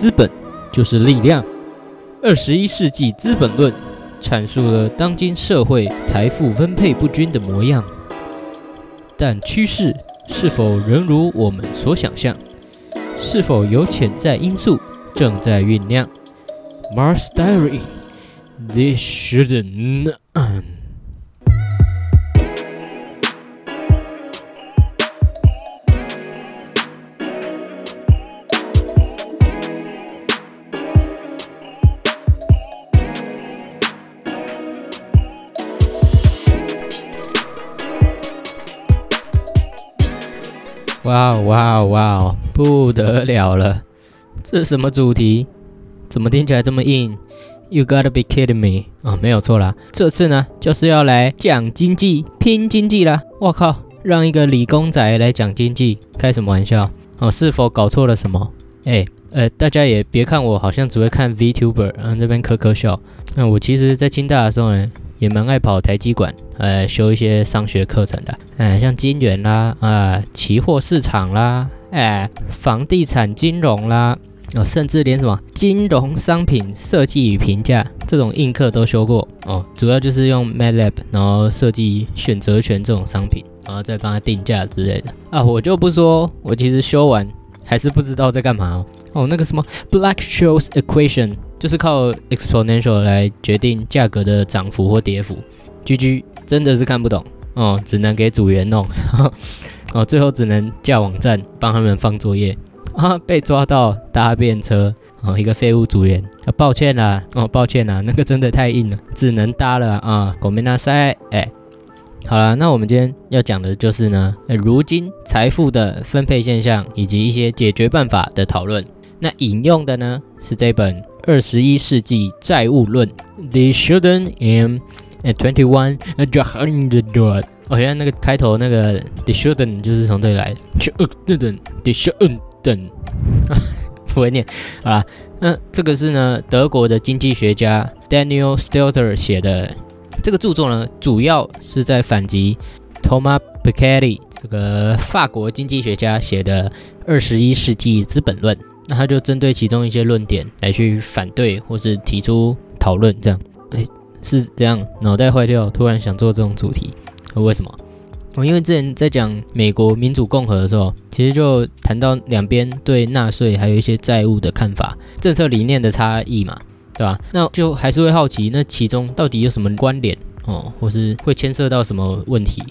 资本就是力量。二十一世纪资本论阐述了当今社会财富分配不均的模样，但趋势是否仍如我们所想象？是否有潜在因素正在酝酿？Mars Diary，This shouldn't。哇哇哇！不得了了，这什么主题？怎么听起来这么硬？You gotta be kidding me！啊，没有错啦，这次呢就是要来讲经济、拼经济啦！我靠，让一个理工仔来讲经济，开什么玩笑？哦，是否搞错了什么？哎，呃，大家也别看我好像只会看 VTuber，然后这边咳咳笑。那我其实在清大的时候呢。也蛮爱跑台积馆，呃，修一些商学课程的，哎，像金元啦，啊，期货市场啦，哎，房地产金融啦，哦，甚至连什么金融商品设计与评价这种硬课都修过哦，主要就是用 MATLAB，然后设计选择权这种商品，然后再帮他定价之类的啊，我就不说，我其实修完还是不知道在干嘛哦，那个什么 Black-Scholes equation。就是靠 exponential 来决定价格的涨幅或跌幅，G G 真的是看不懂。哦，只能给组员弄。哦，最后只能叫网站帮他们放作业。啊，被抓到搭便车。哦，一个废物组员。啊，抱歉啦。哦，抱歉啦，那个真的太硬了，只能搭了。啊，狗没拿塞哎，好了，那我们今天要讲的就是呢，如今财富的分配现象以及一些解决办法的讨论，那引用的呢是这本。二十一世纪债务论，They shouldn't am at twenty one a hundred 哦，原来那个开头那个 They shouldn't 就是从这里来，shouldn't They shouldn't 不会念，好了，那这个是呢德国的经济学家 Daniel Stelter 写的这个著作呢，主要是在反击 Thomas Piketty 这个法国经济学家写的二十一世纪资本论。那他就针对其中一些论点来去反对，或是提出讨论，这样，哎，是这样，脑袋坏掉，突然想做这种主题，为什么？我因为之前在讲美国民主共和的时候，其实就谈到两边对纳税还有一些债务的看法、政策理念的差异嘛，对吧？那就还是会好奇，那其中到底有什么关联哦，或是会牵涉到什么问题，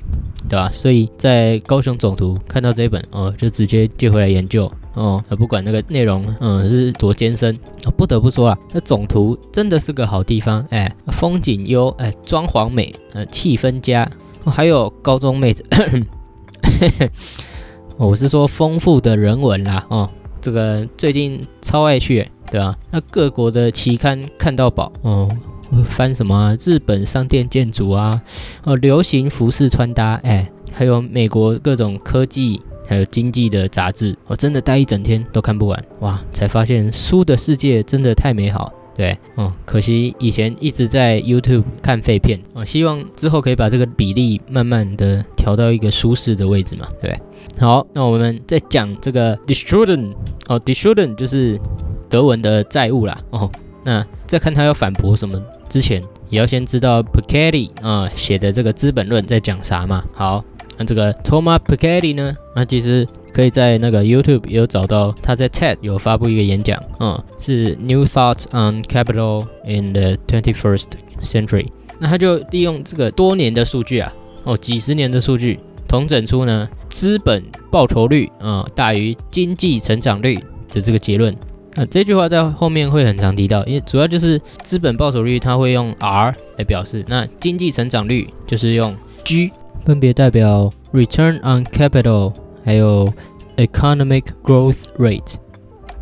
对吧？所以在高雄总图看到这一本哦，就直接借回来研究。哦，不管那个内容，嗯，是多艰深，不得不说啊，那总图真的是个好地方，哎，风景优，哎，装潢美，呃，气氛佳，还有高中妹子，我是说丰富的人文啦，哦，这个最近超爱去，对吧？那各国的期刊看到宝，哦，翻什么啊日本商店建筑啊，哦，流行服饰穿搭，哎，还有美国各种科技。还有经济的杂志，我真的待一整天都看不完哇！才发现书的世界真的太美好，对，哦，可惜以前一直在 YouTube 看废片，哦，希望之后可以把这个比例慢慢的调到一个舒适的位置嘛，对。好，那我们再讲这个 d i s t r u d e n 哦 d i s t r u d e 就是德文的债务啦，哦，那再看他要反驳什么之前，也要先知道 Piketty 啊写的这个《资本论》在讲啥嘛，好。那这个 Thomas Piketty 呢？那其实可以在那个 YouTube 有找到他在 TED 有发布一个演讲，嗯，是 New Thoughts on Capital in the Twenty-first Century。那他就利用这个多年的数据啊，哦，几十年的数据，统整出呢资本报酬率啊大于经济成长率的这个结论。那这句话在后面会很常提到，因为主要就是资本报酬率它会用 R 来表示，那经济成长率就是用 G。分别代表 return on capital，还有 economic growth rate。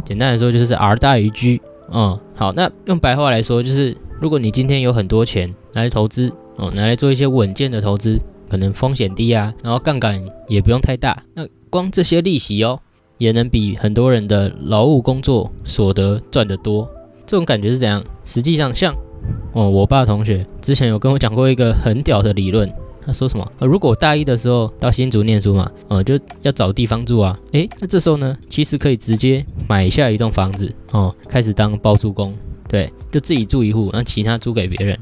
简单来说，就是 R 大于 G。嗯，好，那用白话来说，就是如果你今天有很多钱来投资，哦，拿来做一些稳健的投资，可能风险低啊，然后杠杆也不用太大，那光这些利息哦，也能比很多人的劳务工作所得赚得多。这种感觉是怎样？实际上，像哦，我爸同学之前有跟我讲过一个很屌的理论。他说什么？呃，如果大一的时候到新竹念书嘛，呃，就要找地方住啊。诶，那这时候呢，其实可以直接买下一栋房子哦，开始当包租公。对，就自己住一户，那其他租给别人。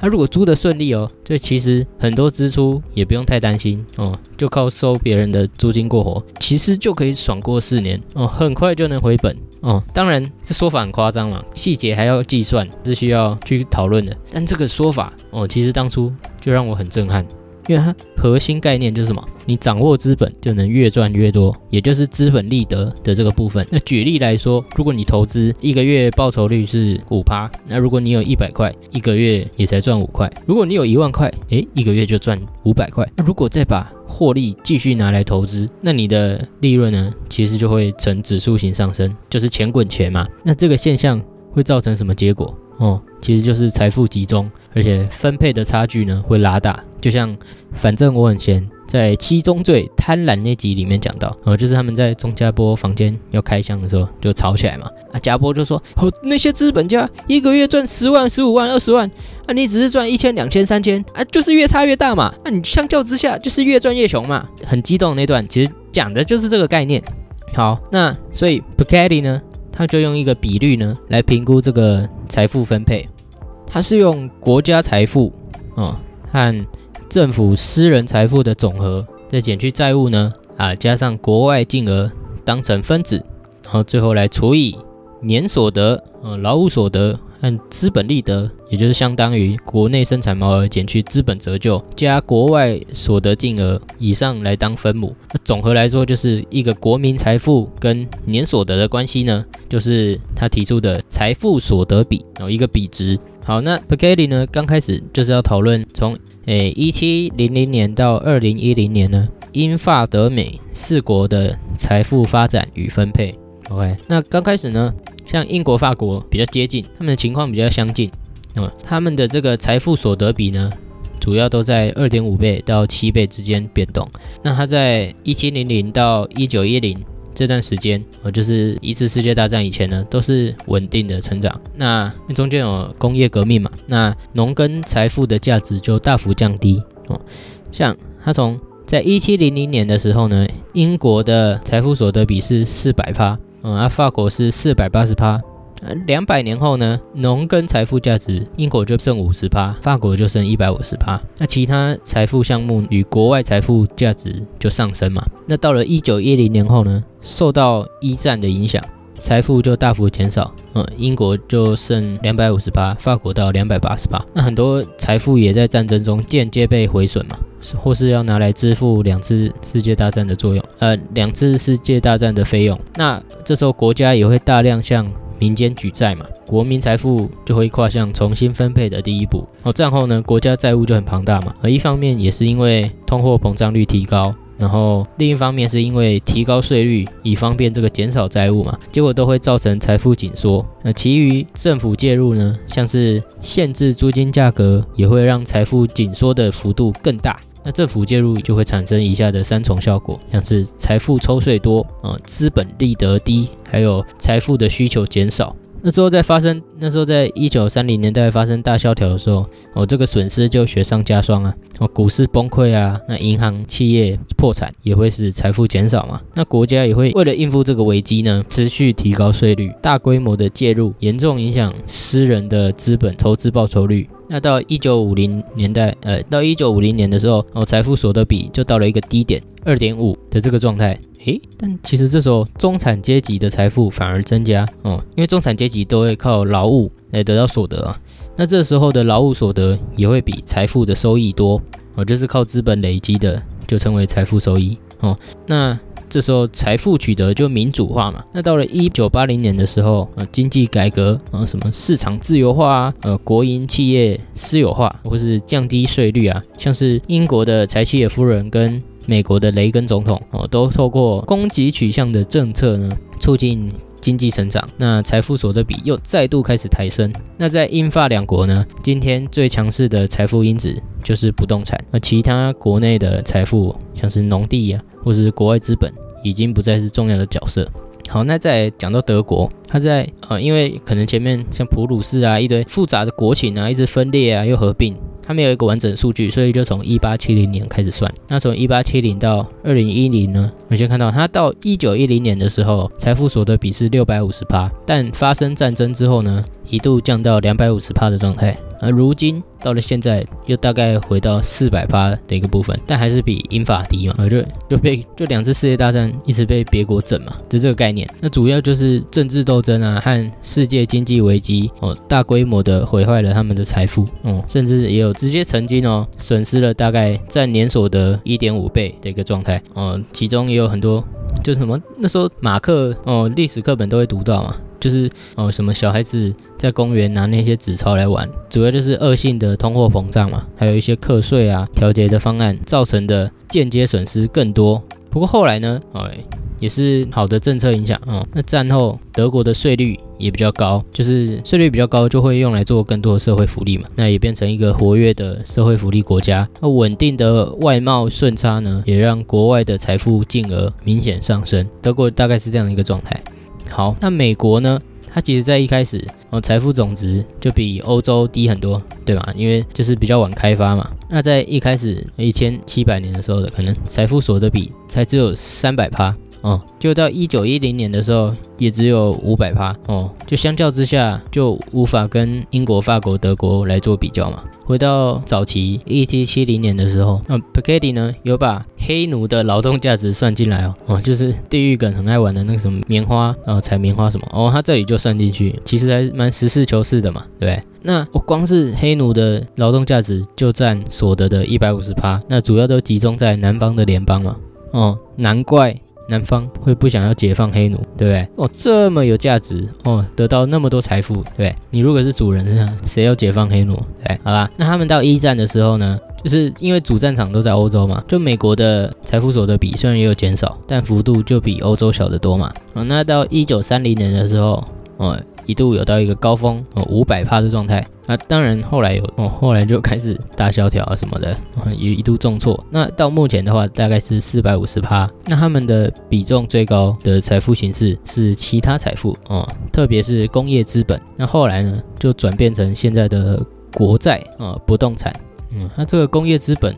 那如果租的顺利哦，就，其实很多支出也不用太担心哦，就靠收别人的租金过活，其实就可以爽过四年哦，很快就能回本哦。当然，这说法很夸张嘛，细节还要计算，是需要去讨论的。但这个说法哦，其实当初就让我很震撼。因为它核心概念就是什么？你掌握资本就能越赚越多，也就是资本利得的这个部分。那举例来说，如果你投资一个月报酬率是五趴，那如果你有一百块，一个月也才赚五块；如果你有一万块，诶，一个月就赚五百块。那如果再把获利继续拿来投资，那你的利润呢，其实就会呈指数型上升，就是钱滚钱嘛。那这个现象会造成什么结果？哦，其实就是财富集中，而且分配的差距呢会拉大。就像反正我很闲，在七宗罪贪婪那集里面讲到，哦，就是他们在钟家波房间要开箱的时候就吵起来嘛。啊，家波就说，哦，那些资本家一个月赚十万、十五万、二十万，啊，你只是赚一千、两千、三千，啊，就是越差越大嘛。那你相较之下就是越赚越穷嘛。很激动那段其实讲的就是这个概念。好，那所以 p c a d y 呢，他就用一个比率呢来评估这个财富分配，他是用国家财富哦和政府私人财富的总和，再减去债务呢？啊，加上国外净额当成分子，然后最后来除以年所得、呃劳务所得和资本利得，也就是相当于国内生产毛额减去资本折旧加国外所得净额以上来当分母。那总和来说，就是一个国民财富跟年所得的关系呢，就是他提出的财富所得比，然后一个比值。好，那 p c a d y 呢，刚开始就是要讨论从。诶，一七零零年到二零一零年呢，英法德美四国的财富发展与分配。OK，那刚开始呢，像英国、法国比较接近，他们的情况比较相近。那么他们的这个财富所得比呢，主要都在二点五倍到七倍之间变动。那它在一七零零到一九一零。这段时间，呃，就是一次世界大战以前呢，都是稳定的成长。那中间有工业革命嘛，那农耕财富的价值就大幅降低哦。像他从在一七零零年的时候呢，英国的财富所得比是四百趴，嗯，而法国是四百八十趴。两百年后呢，农耕财富价值，英国就剩五十趴，法国就剩一百五十趴。那其他财富项目与国外财富价值就上升嘛。那到了一九一零年后呢，受到一战的影响，财富就大幅减少。嗯，英国就剩两百五十趴，法国到两百八十趴。那很多财富也在战争中间接被毁损嘛，或是要拿来支付两次世界大战的作用，呃，两次世界大战的费用。那这时候国家也会大量向民间举债嘛，国民财富就会跨向重新分配的第一步。哦，战后呢，国家债务就很庞大嘛。而一方面也是因为通货膨胀率提高，然后另一方面是因为提高税率以方便这个减少债务嘛，结果都会造成财富紧缩。那其余政府介入呢，像是限制租金价格，也会让财富紧缩的幅度更大。那政府介入就会产生以下的三重效果，像是财富抽税多啊，资本利得低，还有财富的需求减少。那时候在发生，那时候在一九三零年代发生大萧条的时候，哦，这个损失就雪上加霜啊，哦，股市崩溃啊，那银行企业破产也会使财富减少嘛。那国家也会为了应付这个危机呢，持续提高税率，大规模的介入，严重影响私人的资本投资报酬率。那到一九五零年代，呃，到一九五零年的时候，哦，财富所得比就到了一个低点，二点五的这个状态。诶，但其实这时候中产阶级的财富反而增加哦，因为中产阶级都会靠劳务来得到所得啊。那这时候的劳务所得也会比财富的收益多哦，就是靠资本累积的，就称为财富收益哦。那这时候财富取得就民主化嘛。那到了一九八零年的时候，呃，经济改革啊，什么市场自由化啊，呃，国营企业私有化，或是降低税率啊，像是英国的柴契尔夫人跟。美国的雷根总统哦，都透过供给取向的政策呢，促进经济成长。那财富所得比又再度开始抬升。那在英法两国呢，今天最强势的财富因子就是不动产，而其他国内的财富，像是农地呀，或是国外资本，已经不再是重要的角色。好，那再讲到德国，它在呃，因为可能前面像普鲁士啊，一堆复杂的国情啊，一直分裂啊，又合并。它没有一个完整数据，所以就从一八七零年开始算。那从一八七零到二零一零呢，我们先看到它到一九一零年的时候，财富所得比是六百五十八，但发生战争之后呢？一度降到两百五十帕的状态，而如今到了现在又大概回到四百帕的一个部分，但还是比英法低嘛，而就就被就两次世界大战一直被别国整嘛，就这个概念。那主要就是政治斗争啊和世界经济危机哦，大规模的毁坏了他们的财富哦，甚至也有直接曾经哦损失了大概占年所得一点五倍的一个状态哦，其中也有很多就什么那时候马克哦历史课本都会读到嘛。就是哦，什么小孩子在公园拿那些纸钞来玩，主要就是恶性的通货膨胀嘛，还有一些课税啊、调节的方案造成的间接损失更多。不过后来呢，哎，也是好的政策影响啊。那战后德国的税率也比较高，就是税率比较高，就会用来做更多的社会福利嘛，那也变成一个活跃的社会福利国家。那稳定的外贸顺差呢，也让国外的财富净额明显上升。德国大概是这样的一个状态。好，那美国呢？它其实，在一开始哦，财富总值就比欧洲低很多，对吧？因为就是比较晚开发嘛。那在一开始一千七百年的时候的，可能财富所得比才只有三百趴哦，就到一九一零年的时候，也只有五百趴哦。就相较之下，就无法跟英国、法国、德国来做比较嘛。回到早期一七七零年的时候，那 p i c a d y 呢有把黑奴的劳动价值算进来哦，哦，就是地狱梗很爱玩的那个什么棉花，然后采棉花什么哦，他这里就算进去，其实还蛮实事求是的嘛，对不对？那我光是黑奴的劳动价值就占所得的一百五十趴，那主要都集中在南方的联邦嘛，哦，难怪。南方会不想要解放黑奴，对不对？哦，这么有价值哦，得到那么多财富，对你如果是主人，谁要解放黑奴？对，好啦，那他们到一战的时候呢，就是因为主战场都在欧洲嘛，就美国的财富所得比虽然也有减少，但幅度就比欧洲小得多嘛。哦，那到一九三零年的时候，哦。一度有到一个高峰哦，五百帕的状态。那当然后来有哦，后来就开始大萧条啊什么的，也一度重挫。那到目前的话，大概是四百五十帕。那他们的比重最高的财富形式是其他财富哦，特别是工业资本。那后来呢，就转变成现在的国债啊，不动产。嗯，那这个工业资本。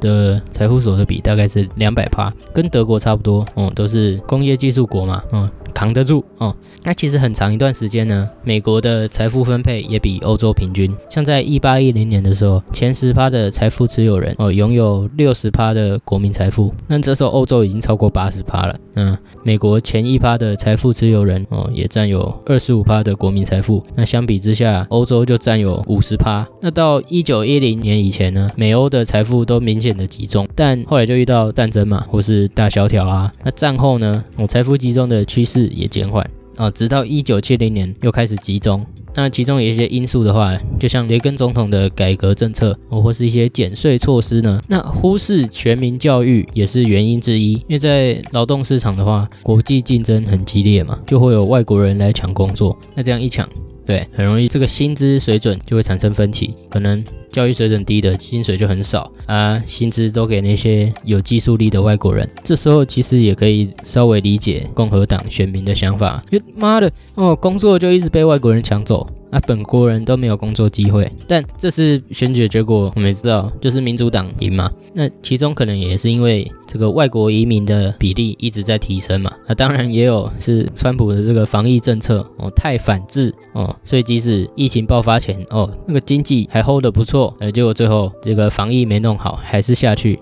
的财富所得比大概是两百趴，跟德国差不多，哦，都是工业技术国嘛，嗯，扛得住，哦，那其实很长一段时间呢，美国的财富分配也比欧洲平均，像在一八一零年的时候，前十趴的财富持有人，哦，拥有六十趴的国民财富，那这时候欧洲已经超过八十趴了，嗯，美国前一趴的财富持有人，哦，也占有二十五趴的国民财富，那相比之下，欧洲就占有五十趴，那到一九一零年以前呢，美欧的财富都明显。的集中，但后来就遇到战争嘛，或是大萧条啊。那战后呢，我财富集中的趋势也减缓啊，直到一九七零年又开始集中。那其中有一些因素的话，就像雷根总统的改革政策，或是一些减税措施呢，那忽视全民教育也是原因之一。因为在劳动市场的话，国际竞争很激烈嘛，就会有外国人来抢工作。那这样一抢，对，很容易这个薪资水准就会产生分歧，可能。教育水准低的薪水就很少啊，薪资都给那些有技术力的外国人。这时候其实也可以稍微理解共和党选民的想法，因为妈的哦，工作就一直被外国人抢走。那本国人都没有工作机会，但这次选举结果，我们也知道，就是民主党赢嘛。那其中可能也是因为这个外国移民的比例一直在提升嘛。那当然也有是川普的这个防疫政策哦太反制哦，所以即使疫情爆发前哦那个经济还 hold 得不错，呃结果最后这个防疫没弄好，还是下去。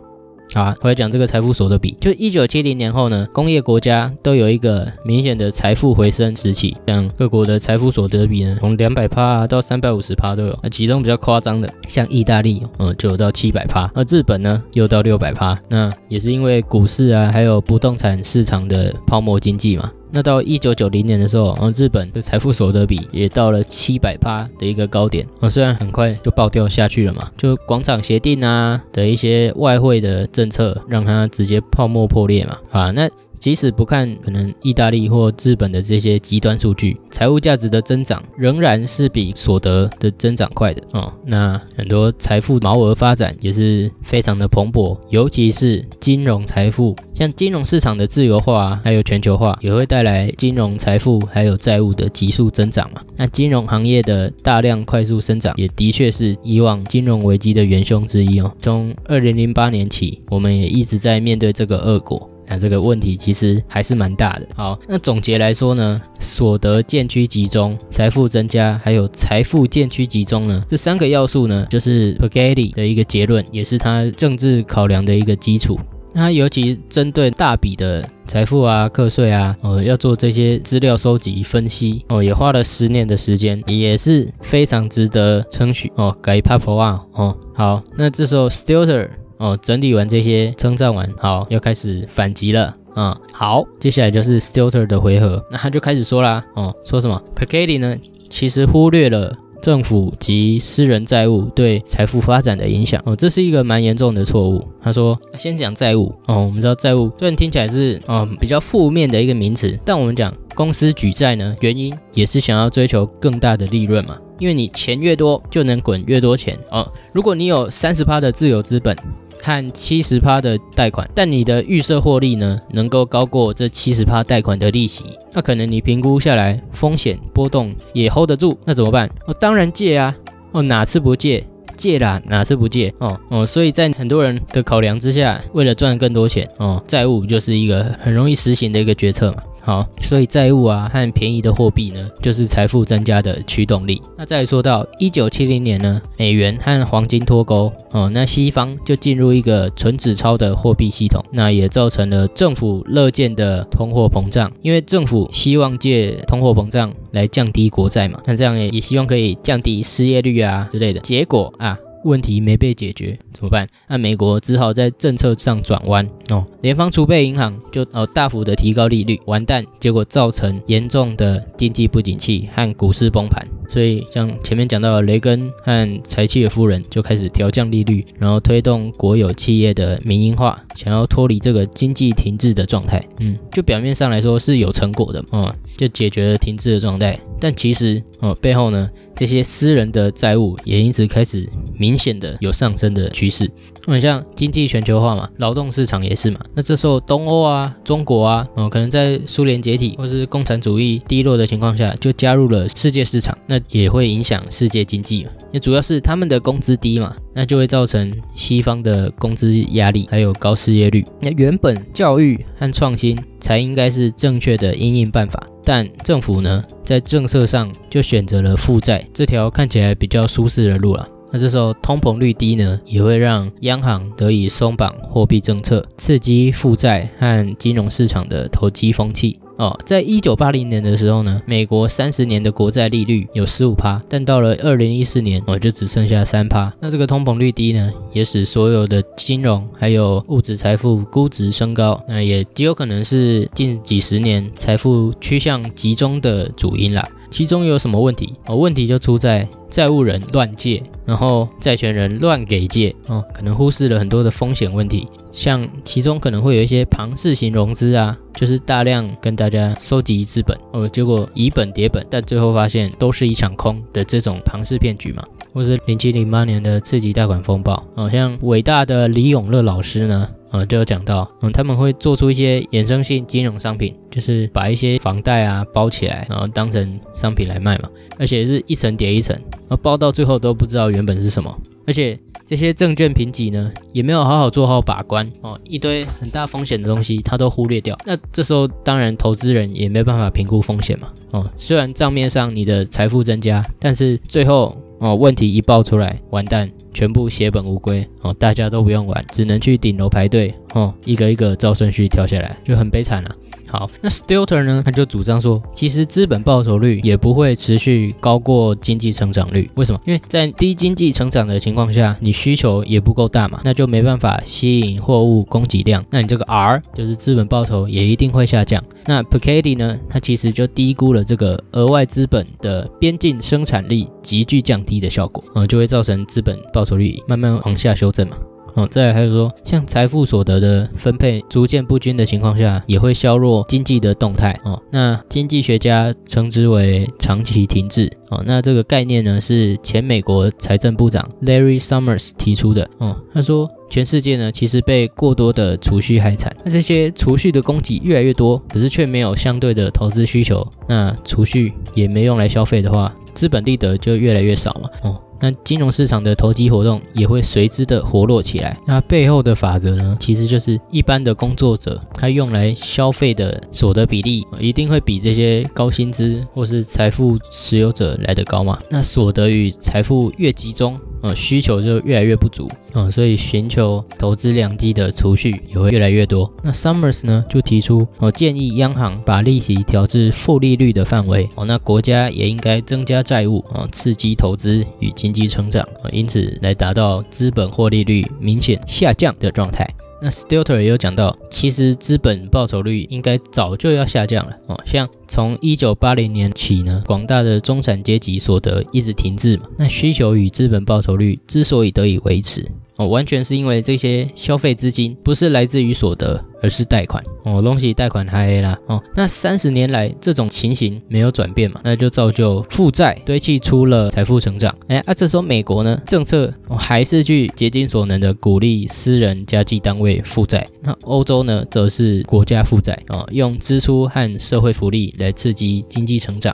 好，我来讲这个财富所得比，就一九七零年后呢，工业国家都有一个明显的财富回升时期，像各国的财富所得比呢，从两百趴到三百五十趴都有，那其中比较夸张的，像意大利，嗯，就有到七百趴，而日本呢，又到六百趴，那也是因为股市啊，还有不动产市场的泡沫经济嘛。那到一九九零年的时候，日本的财富所得比也到了七百趴的一个高点，啊，虽然很快就爆掉下去了嘛，就广场协定啊的一些外汇的政策，让它直接泡沫破裂嘛，啊，那。即使不看可能意大利或日本的这些极端数据，财务价值的增长仍然是比所得的增长快的哦。那很多财富毛额发展也是非常的蓬勃，尤其是金融财富，像金融市场的自由化还有全球化，也会带来金融财富还有债务的急速增长嘛。那金融行业的大量快速生长，也的确是以往金融危机的元凶之一哦。从二零零八年起，我们也一直在面对这个恶果。那这个问题其实还是蛮大的。好，那总结来说呢，所得渐趋集中、财富增加，还有财富渐趋集中呢，这三个要素呢，就是 p g a t i 的一个结论，也是他政治考量的一个基础。他尤其针对大笔的财富啊、课税啊，呃，要做这些资料收集分析哦，也花了十年的时间，也是非常值得称许哦。改 p a p 啊哦，好，那这时候 Stilter。哦，整理完这些，称赞完，好，要开始反击了啊！好，接下来就是 Stilter 的回合，那他就开始说啦，哦，说什么 p a c a d y 呢？其实忽略了政府及私人债务对财富发展的影响，哦，这是一个蛮严重的错误。他说，先讲债务，哦，我们知道债务虽然听起来是，嗯，比较负面的一个名词，但我们讲公司举债呢，原因也是想要追求更大的利润嘛，因为你钱越多，就能滚越多钱，哦，如果你有三十趴的自由资本。和七十趴的贷款，但你的预设获利呢，能够高过这七十趴贷款的利息，那可能你评估下来风险波动也 hold 得住，那怎么办？哦，当然借啊！哦，哪次不借？借啦，哪次不借？哦哦，所以在很多人的考量之下，为了赚更多钱，哦，债务就是一个很容易实行的一个决策嘛。好，所以债务啊和便宜的货币呢，就是财富增加的驱动力。那再说到一九七零年呢，美元和黄金脱钩哦，那西方就进入一个纯纸钞的货币系统，那也造成了政府乐见的通货膨胀，因为政府希望借通货膨胀来降低国债嘛，那这样也也希望可以降低失业率啊之类的。结果啊。问题没被解决怎么办？那美国只好在政策上转弯哦，联邦储备银行就哦大幅的提高利率，完蛋，结果造成严重的经济不景气和股市崩盘。所以像前面讲到，雷根和柴契尔夫人就开始调降利率，然后推动国有企业的民营化，想要脱离这个经济停滞的状态。嗯，就表面上来说是有成果的哦，就解决了停滞的状态，但其实哦背后呢？这些私人的债务也因此开始明显的有上升的趋势。很像经济全球化嘛，劳动市场也是嘛。那这时候东欧啊、中国啊，哦，可能在苏联解体或是共产主义低落的情况下，就加入了世界市场，那也会影响世界经济。也主要是他们的工资低嘛，那就会造成西方的工资压力，还有高失业率。那原本教育和创新才应该是正确的应应办法。但政府呢，在政策上就选择了负债这条看起来比较舒适的路了。那这时候通膨率低呢，也会让央行得以松绑货币政策，刺激负债和金融市场的投机风气。哦，在一九八零年的时候呢，美国三十年的国债利率有十五趴，但到了二零一四年，哦，就只剩下三趴。那这个通膨率低呢，也使所有的金融还有物质财富估值升高，那也极有可能是近几十年财富趋向集中的主因了。其中有什么问题？哦，问题就出在债务人乱借，然后债权人乱给借，哦，可能忽视了很多的风险问题。像其中可能会有一些庞氏型融资啊，就是大量跟大家收集资本，哦，结果以本叠本，但最后发现都是一场空的这种庞氏骗局嘛。或是零七零八年的次级贷款风暴，哦，像伟大的李永乐老师呢。呃，就有讲到，嗯，他们会做出一些衍生性金融商品，就是把一些房贷啊包起来，然后当成商品来卖嘛，而且是一层叠一层，然后包到最后都不知道原本是什么，而且这些证券评级呢，也没有好好做好把关哦，一堆很大风险的东西他都忽略掉，那这时候当然投资人也没办法评估风险嘛，哦，虽然账面上你的财富增加，但是最后哦问题一爆出来，完蛋。全部血本无归哦，大家都不用玩，只能去顶楼排队哦，一个一个照顺序跳下来，就很悲惨了。好，那 Stilter 呢？他就主张说，其实资本报酬率也不会持续高过经济成长率。为什么？因为在低经济成长的情况下，你需求也不够大嘛，那就没办法吸引货物供给量，那你这个 R 就是资本报酬也一定会下降。那 Piketty 呢？他其实就低估了这个额外资本的边境生产力急剧降低的效果，嗯，就会造成资本报酬率慢慢往下修正嘛。哦，再来还有说，像财富所得的分配逐渐不均的情况下，也会削弱经济的动态哦。那经济学家称之为长期停滞哦。那这个概念呢，是前美国财政部长 Larry Summers 提出的哦。他说，全世界呢其实被过多的储蓄害惨，那这些储蓄的供给越来越多，可是却没有相对的投资需求，那储蓄也没用来消费的话，资本利得就越来越少嘛哦。那金融市场的投机活动也会随之的活络起来。那背后的法则呢，其实就是一般的工作者他用来消费的所得比例，一定会比这些高薪资或是财富持有者来得高嘛。那所得与财富越集中。呃，需求就越来越不足啊，所以寻求投资良机的储蓄也会越来越多。那 Summers 呢就提出，哦，建议央行把利息调至负利率的范围哦，那国家也应该增加债务啊，刺激投资与经济成长啊，因此来达到资本获利率明显下降的状态。那 Stilter 也有讲到，其实资本报酬率应该早就要下降了哦。像从一九八零年起呢，广大的中产阶级所得一直停滞嘛。那需求与资本报酬率之所以得以维持。哦，完全是因为这些消费资金不是来自于所得，而是贷款。哦，东西贷款还啦。哦，那三十年来这种情形没有转变嘛，那就造就负债堆砌出了财富成长。哎，啊，这时候美国呢，政策还是去竭尽所能的鼓励私人家计单位负债。那欧洲呢，则是国家负债啊，用支出和社会福利来刺激经济成长。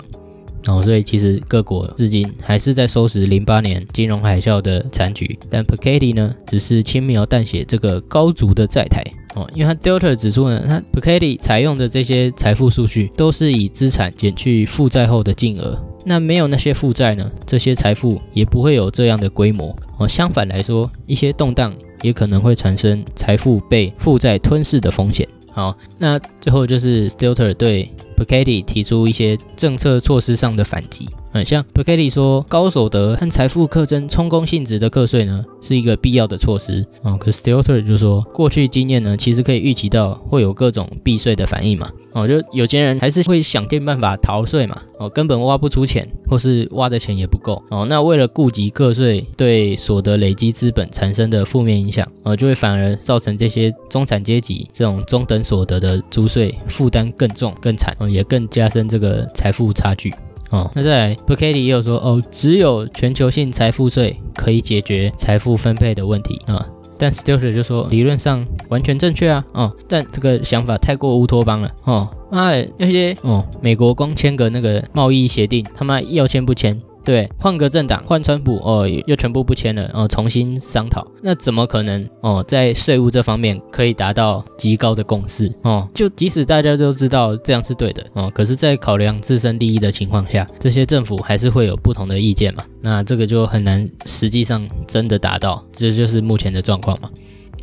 哦，所以其实各国至今还是在收拾零八年金融海啸的残局，但 Piketty 呢，只是轻描淡写这个高足的债台哦，因为他 Delta 指出呢，他 Piketty 采用的这些财富数据都是以资产减去负债后的净额，那没有那些负债呢，这些财富也不会有这样的规模哦。相反来说，一些动荡也可能会产生财富被负债吞噬的风险。好，那最后就是 Stilter 对 Piketty 提出一些政策措施上的反击。嗯，像 Piketty 说，高所得和财富课征充公性质的课税呢，是一个必要的措施。哦，可是 Stilter 就说，过去经验呢，其实可以预期到会有各种避税的反应嘛。哦，就有钱人还是会想尽办法逃税嘛。哦，根本挖不出钱，或是挖的钱也不够。哦，那为了顾及个税对所得累积资本产生的负面影响，哦，就会反而造成这些中产阶级这种中等所得的租税负担更重、更惨，哦，也更加深这个财富差距。哦，那再来 b u k e t y 也有说，哦，只有全球性财富税可以解决财富分配的问题啊。但 Stilter 就说，理论上完全正确啊，哦，但这个想法太过乌托邦了，哦，妈的，那些哦，美国光签个那个贸易协定，他妈要签不签？对，换个政党，换川普哦，又全部不签了，哦，重新商讨，那怎么可能哦？在税务这方面可以达到极高的共识哦？就即使大家都知道这样是对的哦，可是，在考量自身利益的情况下，这些政府还是会有不同的意见嘛？那这个就很难实际上真的达到，这就是目前的状况嘛？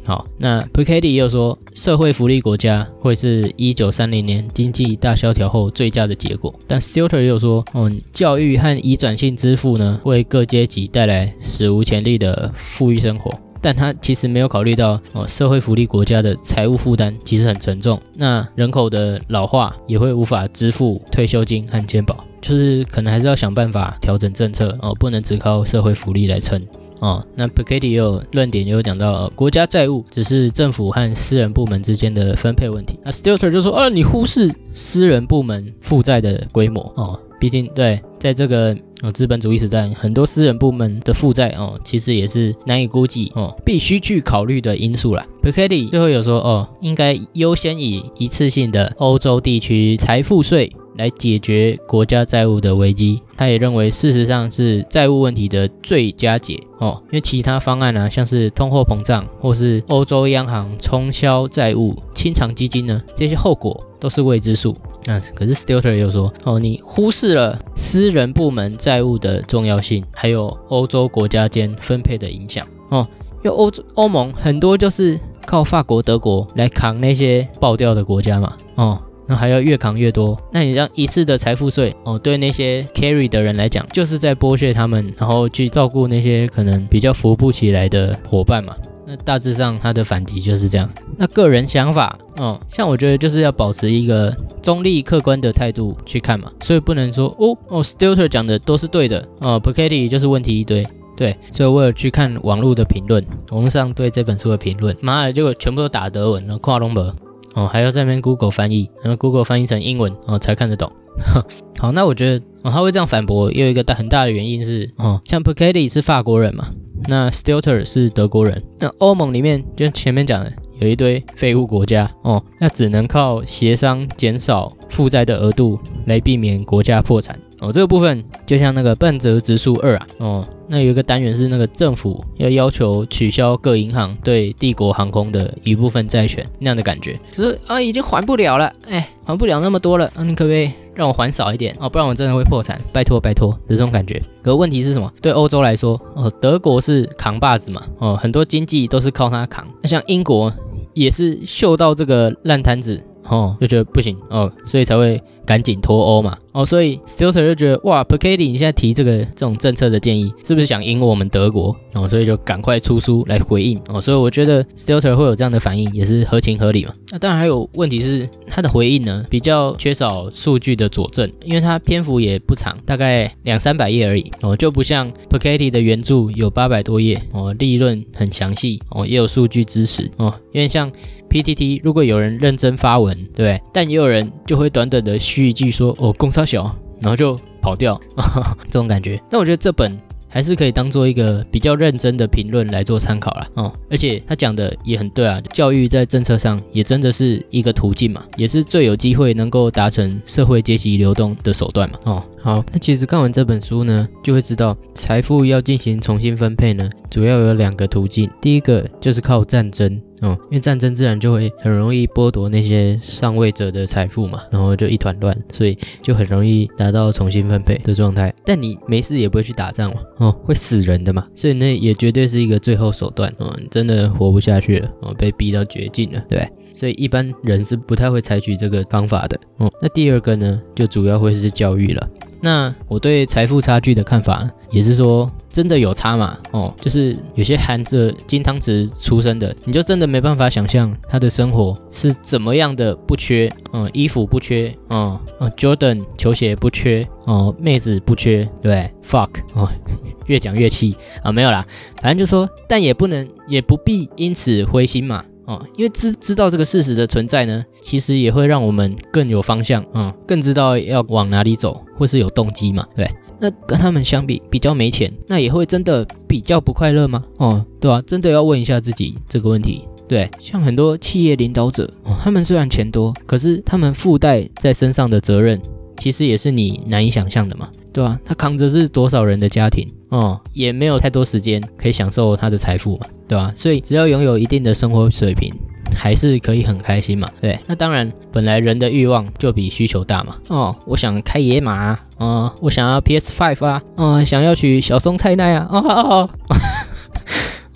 好，那 Piketty 又说，社会福利国家会是一九三零年经济大萧条后最佳的结果。但 Stilter 又说，哦，教育和移转性支付呢，为各阶级带来史无前例的富裕生活。但他其实没有考虑到，哦，社会福利国家的财务负担其实很沉重。那人口的老化也会无法支付退休金和健保，就是可能还是要想办法调整政策哦，不能只靠社会福利来撑。哦，那 Piketty 也有论点，也有讲到国家债务只是政府和私人部门之间的分配问题。那 Stilter 就说，啊，你忽视私人部门负债的规模哦，毕竟对，在这个哦资本主义时代，很多私人部门的负债哦，其实也是难以估计哦，必须去考虑的因素啦。Piketty 最后有说，哦，应该优先以一次性的欧洲地区财富税。来解决国家债务的危机，他也认为事实上是债务问题的最佳解哦，因为其他方案呢，像是通货膨胀或是欧洲央行冲销债务、清偿基金呢，这些后果都是未知数。那可是 Stilter 又说哦，你忽视了私人部门债务的重要性，还有欧洲国家间分配的影响哦，因为欧洲欧盟很多就是靠法国、德国来扛那些爆掉的国家嘛哦。那还要越扛越多，那你让一次的财富税哦，对那些 carry 的人来讲，就是在剥削他们，然后去照顾那些可能比较扶不起来的伙伴嘛。那大致上他的反击就是这样。那个人想法哦，像我觉得就是要保持一个中立客观的态度去看嘛，所以不能说哦哦，Stilter 讲的都是对的哦 p i k e t t y 就是问题一堆。对，所以我有去看网络的评论，网络上对这本书的评论，妈的，结果全部都打德文了，跨龙博哦，还要在那边 Google 翻译，然后 Google 翻译成英文哦才看得懂。好，那我觉得哦，他会这样反驳，也有一个大很大的原因是哦，像 Piketty 是法国人嘛，那 Stilter 是德国人，那欧盟里面就前面讲的。有一堆废物国家哦，那只能靠协商减少负债的额度来避免国家破产哦。这个部分就像那个半泽直树二啊哦，那有一个单元是那个政府要要求取消各银行对帝国航空的一部分债权那样的感觉，只是啊已经还不了了，哎，还不了那么多了，啊，你可不可以让我还少一点哦？不然我真的会破产，拜托拜托，这种感觉。可问题是什么？对欧洲来说哦，德国是扛把子嘛哦，很多经济都是靠它扛。那像英国。也是嗅到这个烂摊子，哦，就觉得不行哦，所以才会。赶紧脱欧嘛！哦，所以 Stilter 就觉得哇 p k e t y 你现在提这个这种政策的建议，是不是想赢我们德国？哦，所以就赶快出书来回应哦。所以我觉得 Stilter 会有这样的反应，也是合情合理嘛。那当然还有问题是他的回应呢，比较缺少数据的佐证，因为它篇幅也不长，大概两三百页而已哦，就不像 p k e t y 的原著有八百多页哦，利润很详细哦，也有数据支持哦。因为像 PTT，如果有人认真发文，对？但也有人就会短短的。一句说哦，公差小，然后就跑掉，这种感觉。但我觉得这本还是可以当做一个比较认真的评论来做参考了哦。而且他讲的也很对啊，教育在政策上也真的是一个途径嘛，也是最有机会能够达成社会阶级流动的手段嘛。哦，好，那其实看完这本书呢，就会知道财富要进行重新分配呢，主要有两个途径，第一个就是靠战争。哦，因为战争自然就会很容易剥夺那些上位者的财富嘛，然后就一团乱，所以就很容易达到重新分配的状态。但你没事也不会去打仗嘛，哦，会死人的嘛，所以那也绝对是一个最后手段。哦，真的活不下去了，哦，被逼到绝境了，对所以一般人是不太会采取这个方法的。哦，那第二个呢，就主要会是教育了。那我对财富差距的看法也是说。真的有差嘛？哦，就是有些含着金汤匙出生的，你就真的没办法想象他的生活是怎么样的不缺，嗯，衣服不缺，嗯，嗯，Jordan 球鞋不缺，哦，妹子不缺，对，fuck，哦，越讲越气啊，没有啦，反正就说，但也不能，也不必因此灰心嘛，哦，因为知知道这个事实的存在呢，其实也会让我们更有方向，嗯，更知道要往哪里走，或是有动机嘛，对。那跟他们相比，比较没钱，那也会真的比较不快乐吗？哦，对吧？真的要问一下自己这个问题。对，像很多企业领导者，哦，他们虽然钱多，可是他们附带在身上的责任，其实也是你难以想象的嘛，对吧？他扛着是多少人的家庭，哦，也没有太多时间可以享受他的财富嘛，对吧？所以只要拥有一定的生活水平。还是可以很开心嘛？对，那当然，本来人的欲望就比需求大嘛。哦，我想开野马啊，我想要 PS Five 啊，哦，想要娶小松菜奈啊，哦哦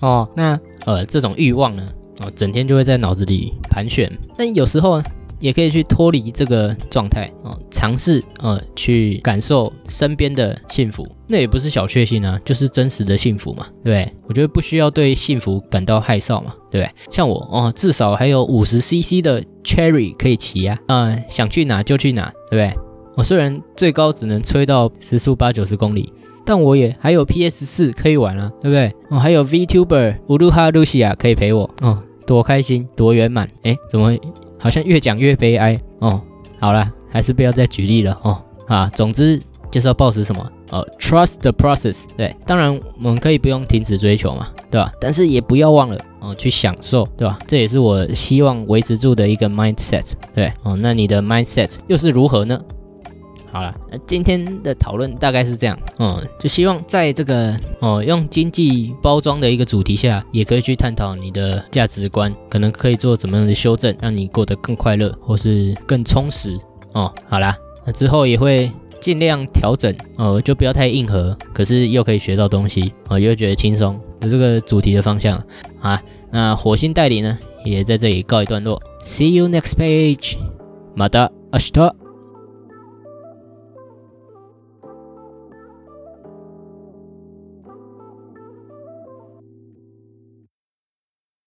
哦，那呃，这种欲望呢，哦，整天就会在脑子里盘旋。但有时候呢。也可以去脱离这个状态哦，尝试呃去感受身边的幸福，那也不是小确幸啊，就是真实的幸福嘛，对不对？我觉得不需要对幸福感到害臊嘛，对不对？像我哦，至少还有五十 CC 的 Cherry 可以骑啊，嗯，想去哪就去哪，对不对？我虽然最高只能吹到时速八九十公里，但我也还有 PS 四可以玩啊，对不对？哦，还有 VTuber 乌鲁哈露西亚可以陪我，哦，多开心，多圆满，哎，怎么？好像越讲越悲哀哦。好了，还是不要再举例了哦。啊，总之就是要保持什么？呃，trust the process。对，当然我们可以不用停止追求嘛，对吧？但是也不要忘了哦，去享受，对吧？这也是我希望维持住的一个 mindset。对，哦，那你的 mindset 又是如何呢？好了，那今天的讨论大概是这样，嗯，就希望在这个哦用经济包装的一个主题下，也可以去探讨你的价值观，可能可以做怎么样的修正，让你过得更快乐或是更充实哦。好啦，那之后也会尽量调整哦，就不要太硬核，可是又可以学到东西哦，又觉得轻松的这个主题的方向啊。那火星代理呢，也在这里告一段落。See you next page，马达阿斯特。